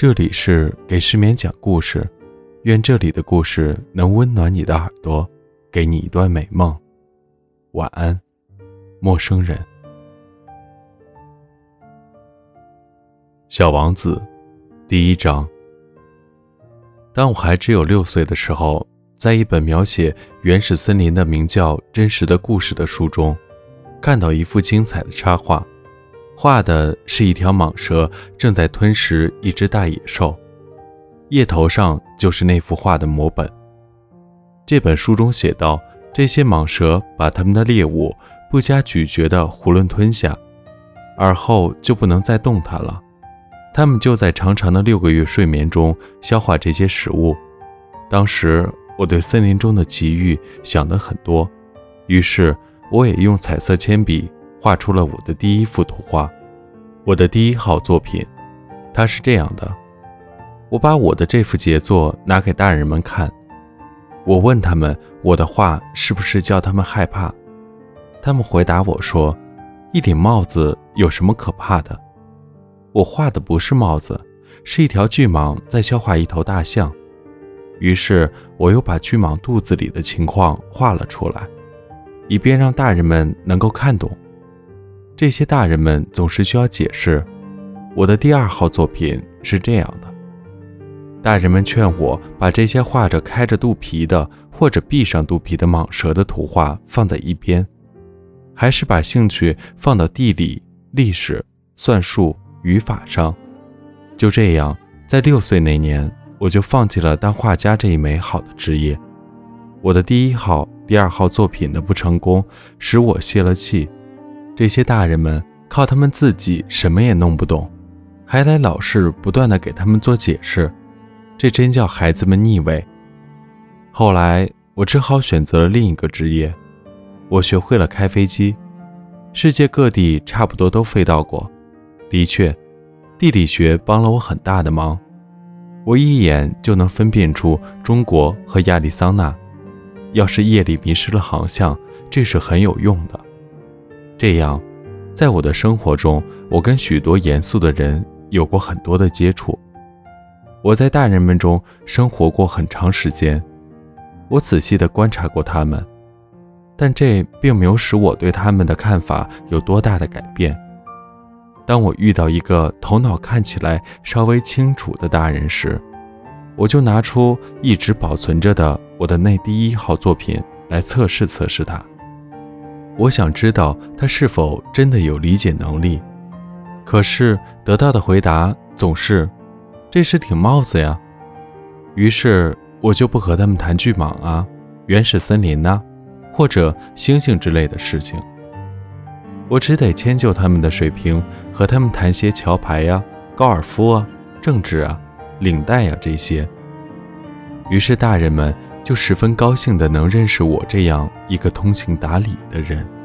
这里是给失眠讲故事，愿这里的故事能温暖你的耳朵，给你一段美梦。晚安，陌生人。小王子，第一章。当我还只有六岁的时候，在一本描写原始森林的名叫《真实的故事》的书中，看到一幅精彩的插画。画的是一条蟒蛇正在吞食一只大野兽，叶头上就是那幅画的摹本。这本书中写道：这些蟒蛇把它们的猎物不加咀嚼地囫囵吞下，而后就不能再动弹了。它们就在长长的六个月睡眠中消化这些食物。当时我对森林中的奇遇想得很多，于是我也用彩色铅笔。画出了我的第一幅图画，我的第一号作品。它是这样的：我把我的这幅杰作拿给大人们看，我问他们我的画是不是叫他们害怕。他们回答我说：“一顶帽子有什么可怕的？”我画的不是帽子，是一条巨蟒在消化一头大象。于是我又把巨蟒肚子里的情况画了出来，以便让大人们能够看懂。这些大人们总是需要解释。我的第二号作品是这样的：大人们劝我把这些画着开着肚皮的或者闭上肚皮的蟒蛇的图画放在一边，还是把兴趣放到地理、历史、算术、语法上。就这样，在六岁那年，我就放弃了当画家这一美好的职业。我的第一号、第二号作品的不成功，使我泄了气。这些大人们靠他们自己什么也弄不懂，还得老是不断的给他们做解释，这真叫孩子们腻味。后来我只好选择了另一个职业，我学会了开飞机，世界各地差不多都飞到过。的确，地理学帮了我很大的忙，我一眼就能分辨出中国和亚利桑那。要是夜里迷失了航向，这是很有用的。这样，在我的生活中，我跟许多严肃的人有过很多的接触。我在大人们中生活过很长时间，我仔细地观察过他们，但这并没有使我对他们的看法有多大的改变。当我遇到一个头脑看起来稍微清楚的大人时，我就拿出一直保存着的我的那第一号作品来测试测试他。我想知道他是否真的有理解能力，可是得到的回答总是：“这是顶帽子呀。”于是我就不和他们谈巨蟒啊、原始森林呐，或者星星之类的事情。我只得迁就他们的水平，和他们谈些桥牌呀、高尔夫啊、政治啊、领带呀这些。于是大人们。就十分高兴的能认识我这样一个通情达理的人。